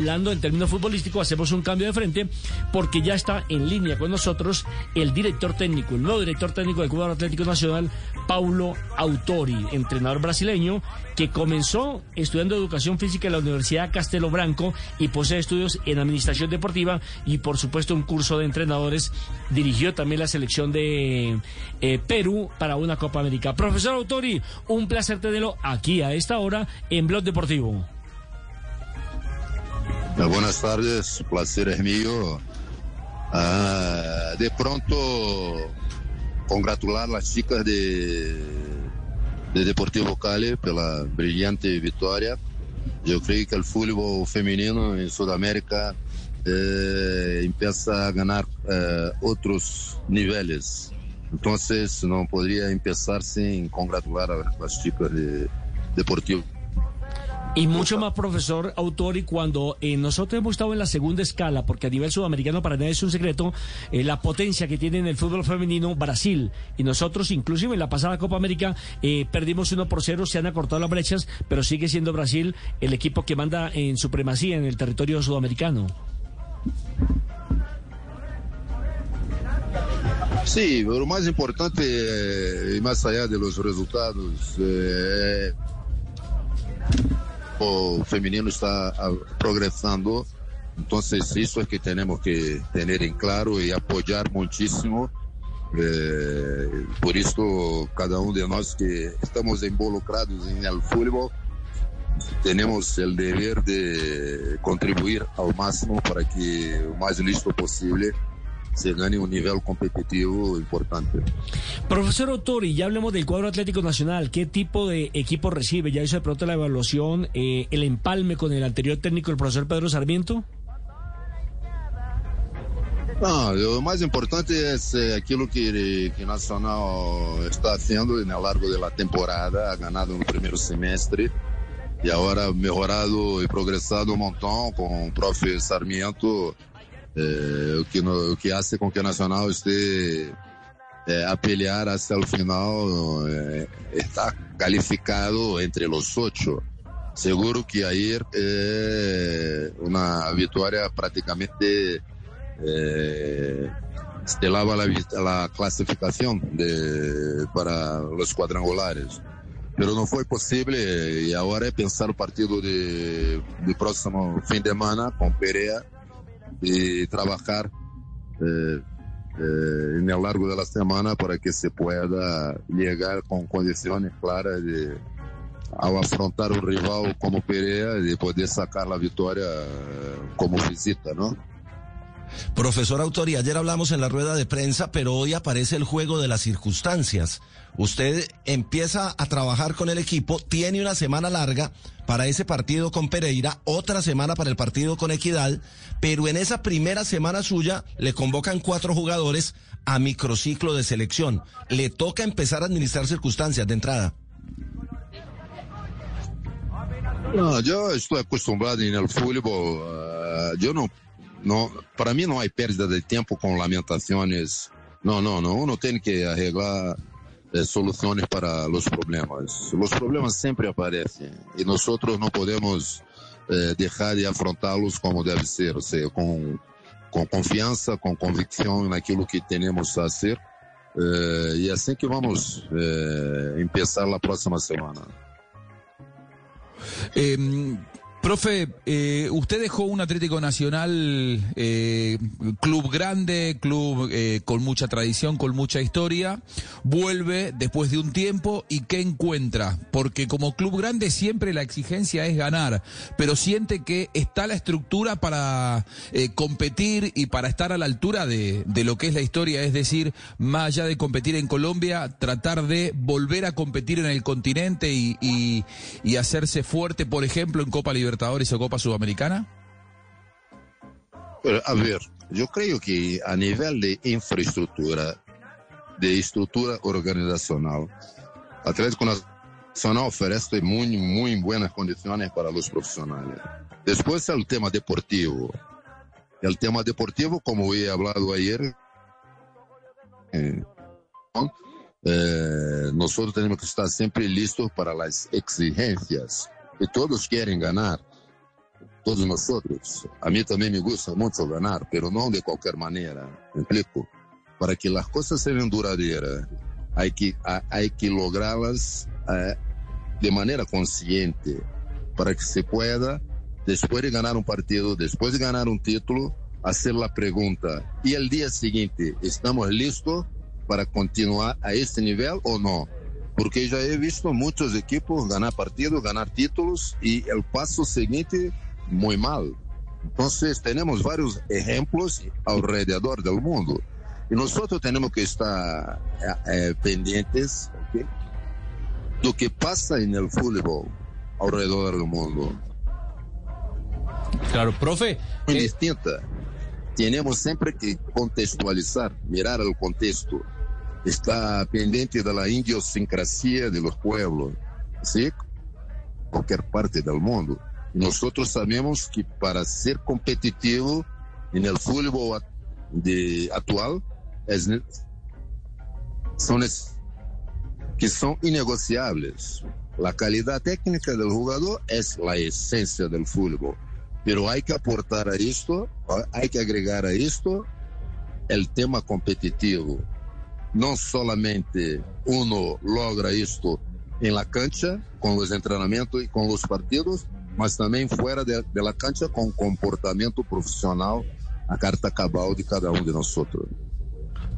hablando en términos futbolísticos, hacemos un cambio de frente porque ya está en línea con nosotros el director técnico, el nuevo director técnico del Club Atlético Nacional, Paulo Autori, entrenador brasileño que comenzó estudiando educación física en la Universidad Castelo Branco y posee estudios en administración deportiva y por supuesto un curso de entrenadores. Dirigió también la selección de eh, Perú para una Copa América. Profesor Autori, un placer tenerlo aquí a esta hora en Blog Deportivo. Buenas tardes, placer es mío. Ah, de pronto, congratular las chicas de, de Deportivo Cali pela brilhante vitória. Eu creio que o futebol feminino em Sudamérica eh, empieza a ganhar eh, outros níveis. Então, não poderia começar sem congratular as chicas de Deportivo Y mucho más, profesor Autori, cuando eh, nosotros hemos estado en la segunda escala, porque a nivel sudamericano para nadie es un secreto, eh, la potencia que tiene en el fútbol femenino Brasil. Y nosotros, inclusive en la pasada Copa América, eh, perdimos uno por cero, se han acortado las brechas, pero sigue siendo Brasil el equipo que manda en supremacía en el territorio sudamericano. Sí, lo más importante, y más allá de los resultados, o feminino está ah, progressando. Então, isso é que temos que ter em claro e apoiar muitíssimo. Eh, por isso, cada um de nós que estamos involucrados em el futebol, temos o dever de contribuir ao máximo para que o mais listo possível se gane un nivel competitivo importante. Profesor Otori, ya hablemos del cuadro Atlético Nacional. ¿Qué tipo de equipo recibe? ¿Ya hizo de pronto la evaluación, eh, el empalme con el anterior técnico, el profesor Pedro Sarmiento? No, lo más importante es eh, aquello que, que Nacional está haciendo en el largo de la temporada, ha ganado en el primer semestre y ahora mejorado y progresado un montón con el profe Sarmiento eh, o, que no, o que hace com que Nacional este eh, é, a pelear até o final eh, está calificado entre os oito Seguro que aí eh, uma vitória praticamente estelaba la, la de, para os quadrangulares, Pero não foi possível e eh, agora é pensar o partido de, de próximo fim de semana com Perea y trabajar eh, eh, en largo de la semana para que se pueda llegar con condiciones claras de ao afrontar un rival como Pereira de poder sacar la victoria eh, como visita, ¿no? Profesor Autori, ayer hablamos en la rueda de prensa, pero hoy aparece el juego de las circunstancias. Usted empieza a trabajar con el equipo, tiene una semana larga para ese partido con Pereira, otra semana para el partido con Equidad, pero en esa primera semana suya le convocan cuatro jugadores a microciclo de selección. Le toca empezar a administrar circunstancias de entrada. No, yo estoy acostumbrado en el fútbol, uh, yo no para mim não há perda de tempo com lamentações. Não, não, não. Uno tem que arreglar eh, soluções para os problemas. Os problemas sempre aparecem e nós não podemos eh, deixar de afrontá-los como deve ser, ou seja, com, com confiança, com convicção naquilo que temos a ser. Eh, e assim que vamos eh, começar a próxima semana. Profe, eh, usted dejó un Atlético Nacional, eh, club grande, club eh, con mucha tradición, con mucha historia, vuelve después de un tiempo y ¿qué encuentra? Porque como club grande siempre la exigencia es ganar, pero siente que está la estructura para competir y para estar a la altura de, lo que es la historia, es decir, más allá de competir en Colombia, tratar de volver a competir en el continente y, y hacerse fuerte, por ejemplo, en Copa Libertadores Libertadores o Copa Sudamericana? A ver, yo creo que a nivel de infraestructura, de estructura organizacional, Atlético Nacional ofrece muy, muy buenas condiciones para los profesionales. Después el tema deportivo. El tema deportivo, como he hablado ayer, eh, eh, nosotros tenemos que estar siempre listos para las exigencias E todos querem ganar, todos nós outros. A mim também me gusta muito ganhar, pero não de qualquer maneira, Implico. Para que as coisas sejam duradouras, há que, há, que lográ-las eh, de maneira consciente, para que se pueda, depois de ganhar um partido, depois de ganhar um título, fazer a pergunta: e o dia seguinte, estamos listos para continuar a este nível ou não? Porque ya he visto muchos equipos ganar partidos, ganar títulos y el paso siguiente muy mal. Entonces tenemos varios ejemplos alrededor del mundo y nosotros tenemos que estar eh, pendientes ¿okay? de lo que pasa en el fútbol alrededor del mundo. Claro, profe. Muy eh... distinta. Tenemos siempre que contextualizar, mirar el contexto. Está pendiente de la idiosincrasia de los pueblos, ¿sí? Cualquier parte del mundo. Nosotros sabemos que para ser competitivo en el fútbol de, actual es, son es, que son innegociables. La calidad técnica del jugador es la esencia del fútbol, pero hay que aportar a esto, hay que agregar a esto el tema competitivo. No solamente uno logra esto en la cancha, con los entrenamientos y con los partidos, mas também fora de, de la cancha com comportamento profissional a carta cabal de cada um de nós.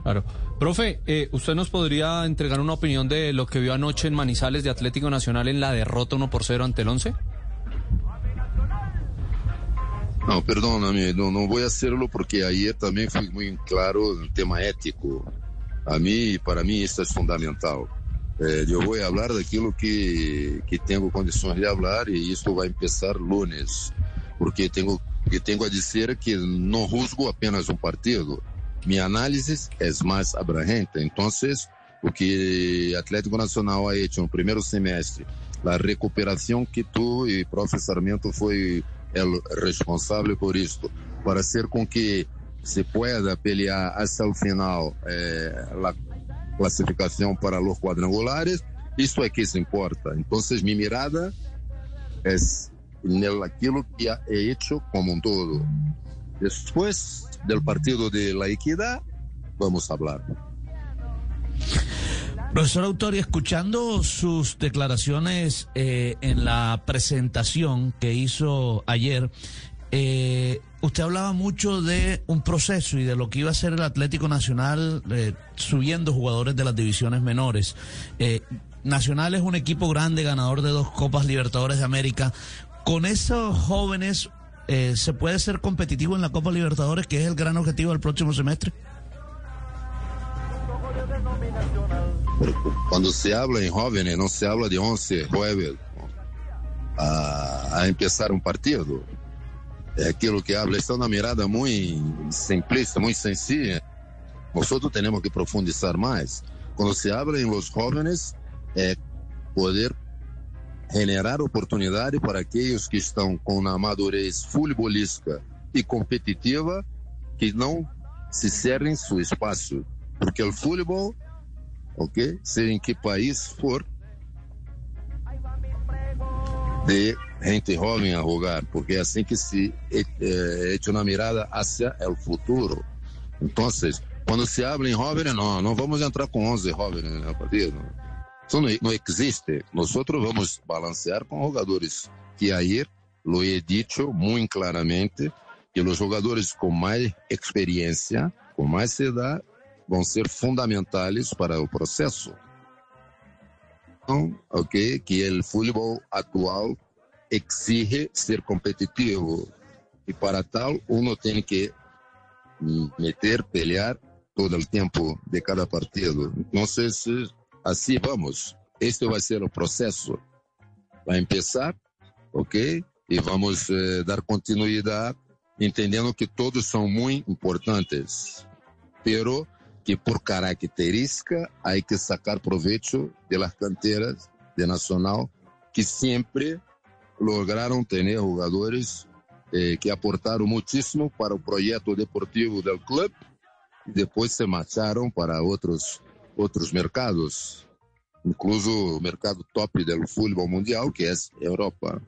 Claro. Profe, eh, ¿usted nos podría entregar una opinión de lo que vio anoche en Manizales de Atlético Nacional en la derrota 1 por 0 ante el 11? Não, perdóname, não, não vou hacerlo porque ayer também fui muito claro no tema ético. A mim, para mim, isso é fundamental. Eh, eu vou falar daquilo que, que tenho condições de falar e isso vai começar lunes, porque tenho, que tenho a dizer que não juzgo apenas um partido, minha análise é mais abrangente. Então, o que Atlético Nacional ha hecho no primeiro semestre, a recuperação que tu e Prof. Sarmento foi responsável por isso, para ser com que se pueda pelear até o final eh, a clasificación para los cuadrangulares, esto es que se importa. Entonces mi mirada es en el, aquello que he hecho como un todo. Después del partido de la equidad, vamos a hablar. Profesor Autori, escuchando sus declaraciones eh, en la presentación que hizo ayer, eh, usted hablaba mucho de un proceso y de lo que iba a ser el Atlético Nacional eh, subiendo jugadores de las divisiones menores. Eh, Nacional es un equipo grande, ganador de dos Copas Libertadores de América. Con esos jóvenes, eh, ¿se puede ser competitivo en la Copa Libertadores, que es el gran objetivo del próximo semestre? Cuando se habla en jóvenes, no se habla de 11 jueves a, a empezar un partido é aquilo que habla, está uma mirada muito simplista, muito sencilla. Nosotros temos que profundizar mais. Quando se habla em los jóvenes, é poder generar oportunidade para aqueles que estão com uma madurez futebolística e competitiva que não se cerrem seu espaço. Porque o futebol, ok, seja em que país for, de gente joven a jugar, porque é assim que se eh, é, eh, echa uma mirada hacia o futuro. Então, quando se habla em jovens, não, não vamos entrar com 11 jovens no partido. Isso não, existe. Nós vamos balancear com jogadores que aí, lo he dicho muito claramente, que os jogadores com mais experiência, com mais idade, vão ser fundamentais para o processo. Então, ok, que o futebol atual exige ser competitivo. E para tal, uno tem que meter, pelear todo o tempo de cada partido. Então, assim vamos. Este vai ser o processo. Vai começar, ok? E vamos eh, dar continuidade, entendendo que todos são muito importantes. Pero que por característica, há que sacar proveito das canteiras de Nacional, que sempre lograram ter jogadores eh, que aportaram muitíssimo para o projeto deportivo do clube e depois se marcharam para outros outros mercados, incluso o mercado top do futebol mundial, que é a Europa.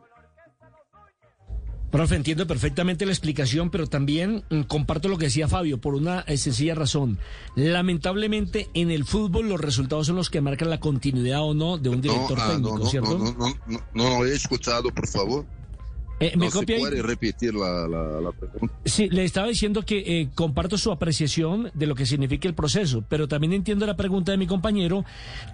Profe, entiendo perfectamente la explicación, pero también mm, comparto lo que decía Fabio por una eh, sencilla razón. Lamentablemente, en el fútbol los resultados son los que marcan la continuidad o no de un director ah, técnico, no, ¿cierto? No, no, no, no, no he escuchado, por favor. Eh, ¿Me no copia se puede repetir la, la, la pregunta. Sí, le estaba diciendo que eh, comparto su apreciación de lo que significa el proceso, pero también entiendo la pregunta de mi compañero,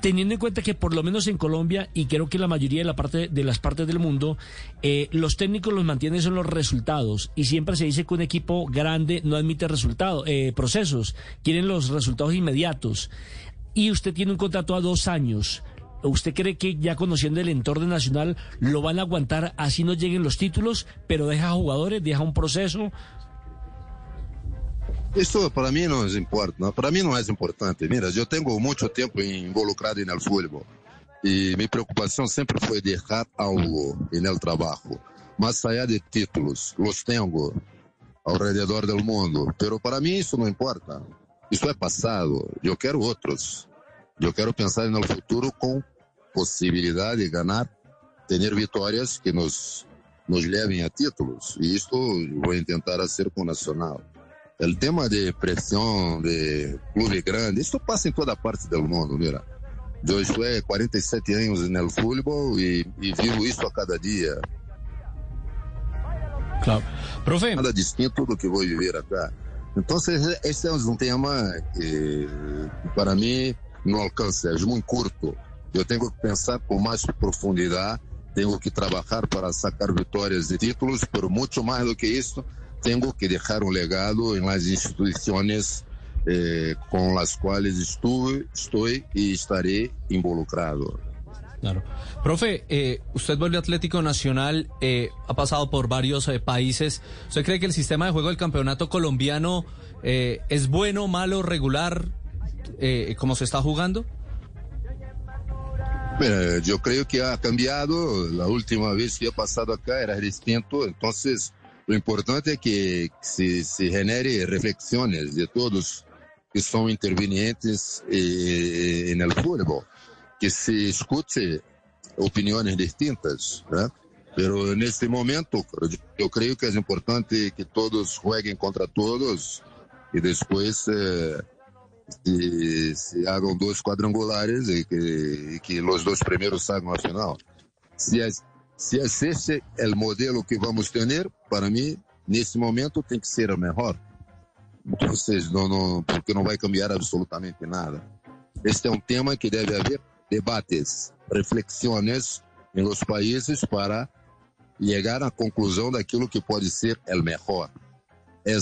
teniendo en cuenta que por lo menos en Colombia y creo que la mayoría de la parte de las partes del mundo, eh, los técnicos los mantienen son los resultados y siempre se dice que un equipo grande no admite resultados, eh, procesos, quieren los resultados inmediatos. Y usted tiene un contrato a dos años. ¿Usted cree que ya conociendo el entorno nacional lo van a aguantar así no lleguen los títulos, pero deja jugadores, deja un proceso? Esto para mí no es importante, para mí no es importante. Mira, yo tengo mucho tiempo involucrado en el fútbol y mi preocupación siempre fue dejar algo en el trabajo, más allá de títulos, los tengo alrededor del mundo, pero para mí eso no importa. Isso é passado. Eu quero outros. Eu quero pensar no futuro com possibilidade de ganhar, ter vitórias que nos nos levem a títulos. E isto vou tentar fazer com o Nacional. O tema de pressão de clube grande, isso passa em toda parte do mundo, mira. Eu estou há 47 anos no futebol e, e vivo isso a cada dia. Claro. Profe, Nada distinto do que vou viver acá. Então, esse é um tema que, para mim, não alcança, é muito curto. Eu tenho que pensar com mais profundidade, tenho que trabalhar para sacar vitórias e títulos, pero muito mais do que isso, tenho que deixar um legado em las instituições eh, com as quais estou, estou e estaré involucrado. Claro. Profe, eh, usted volvió Atlético Nacional, eh, ha pasado por varios eh, países. ¿Usted cree que el sistema de juego del campeonato colombiano eh, es bueno, malo, regular, eh, se está jugando? Mira, yo creo que ha cambiado. La última vez que he pasado acá era distinto. Entonces, lo importante es que se, se genere reflexiones de todos que son intervenientes eh, en el fútbol, que se escuche opiniones distintas. ¿eh? Pero en este momento, yo, creo que es importante que todos jueguen contra todos y después eh, se, se hagam quadrangulares e que, y que os dois primeiros salgan a final. Se é, se é esse o modelo que vamos ter, para mim, nesse momento tem que ser o melhor. Então, não, não, porque não vai cambiar absolutamente nada. Este é um tema que deve haver debates, reflexões em países para chegar à conclusão daquilo que pode ser o melhor. É,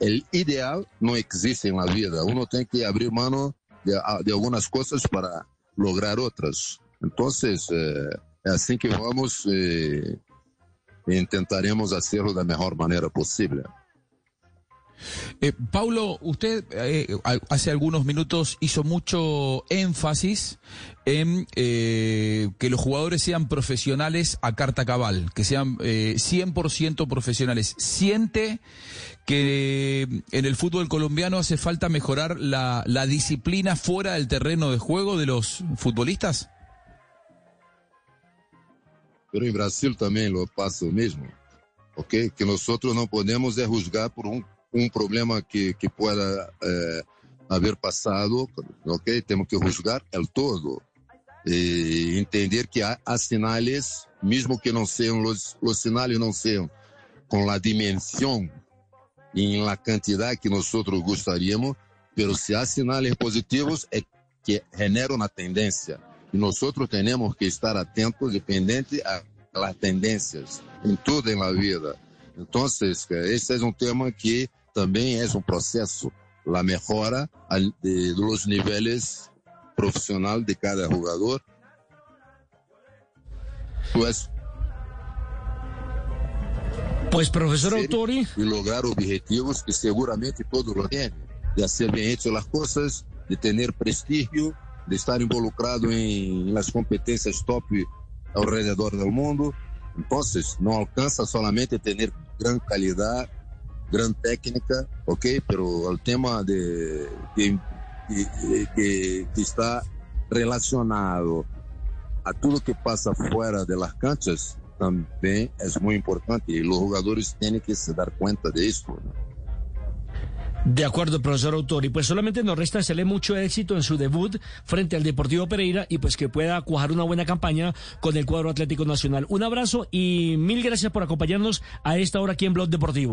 el ideal no existe en la vida. Uno tiene que abrir mano de, de cosas para lograr otras. Entonces, eh, es así que vamos eh, e intentaremos hacerlo de la mejor manera posible. Eh, Paulo, usted eh, hace algunos minutos hizo mucho énfasis en eh, que los jugadores sean profesionales a carta cabal, que sean 100% profesionales. ¿Siente que en el fútbol colombiano hace falta mejorar la, la disciplina fuera del terreno de juego de los futbolistas? Pero en Brasil también lo pasa lo mismo, ¿ok? Que nosotros no podemos juzgar por un um problema que, que pueda eh, haber passado, ok? Temos que juzgar el todo e entender que há, há sinais, mesmo que não sejam os, os sinais não sejam com a dimensão e na quantidade que nós gostaríamos, pero se há sinais positivos é que generam uma tendência e nós temos que estar atentos, dependente a tendências em tudo la vida. Então, esse é um tema que também é um processo, a melhora de, dos níveis profissional de cada jogador. Pues, pues profesor Autori. Y lograr objetivos que seguramente todos lo tienen, de hacer bien hecho las cosas, de tener prestigio, de estar involucrado en las competencias top alrededor del mundo. Entonces, no alcanza solamente tener gran calidad gran técnica, ok, pero el tema de que, está relacionado a tudo que pasa fuera de las canchas también es muy importante y los jugadores tienen que se dar cuenta de esto. De acuerdo, profesor Autori. Pues solamente nos resta hacerle mucho éxito en su debut frente al Deportivo Pereira y pues que pueda cuajar una buena campaña con el cuadro Atlético Nacional. Un abrazo y mil gracias por acompañarnos a esta hora aquí en Blog Deportivo.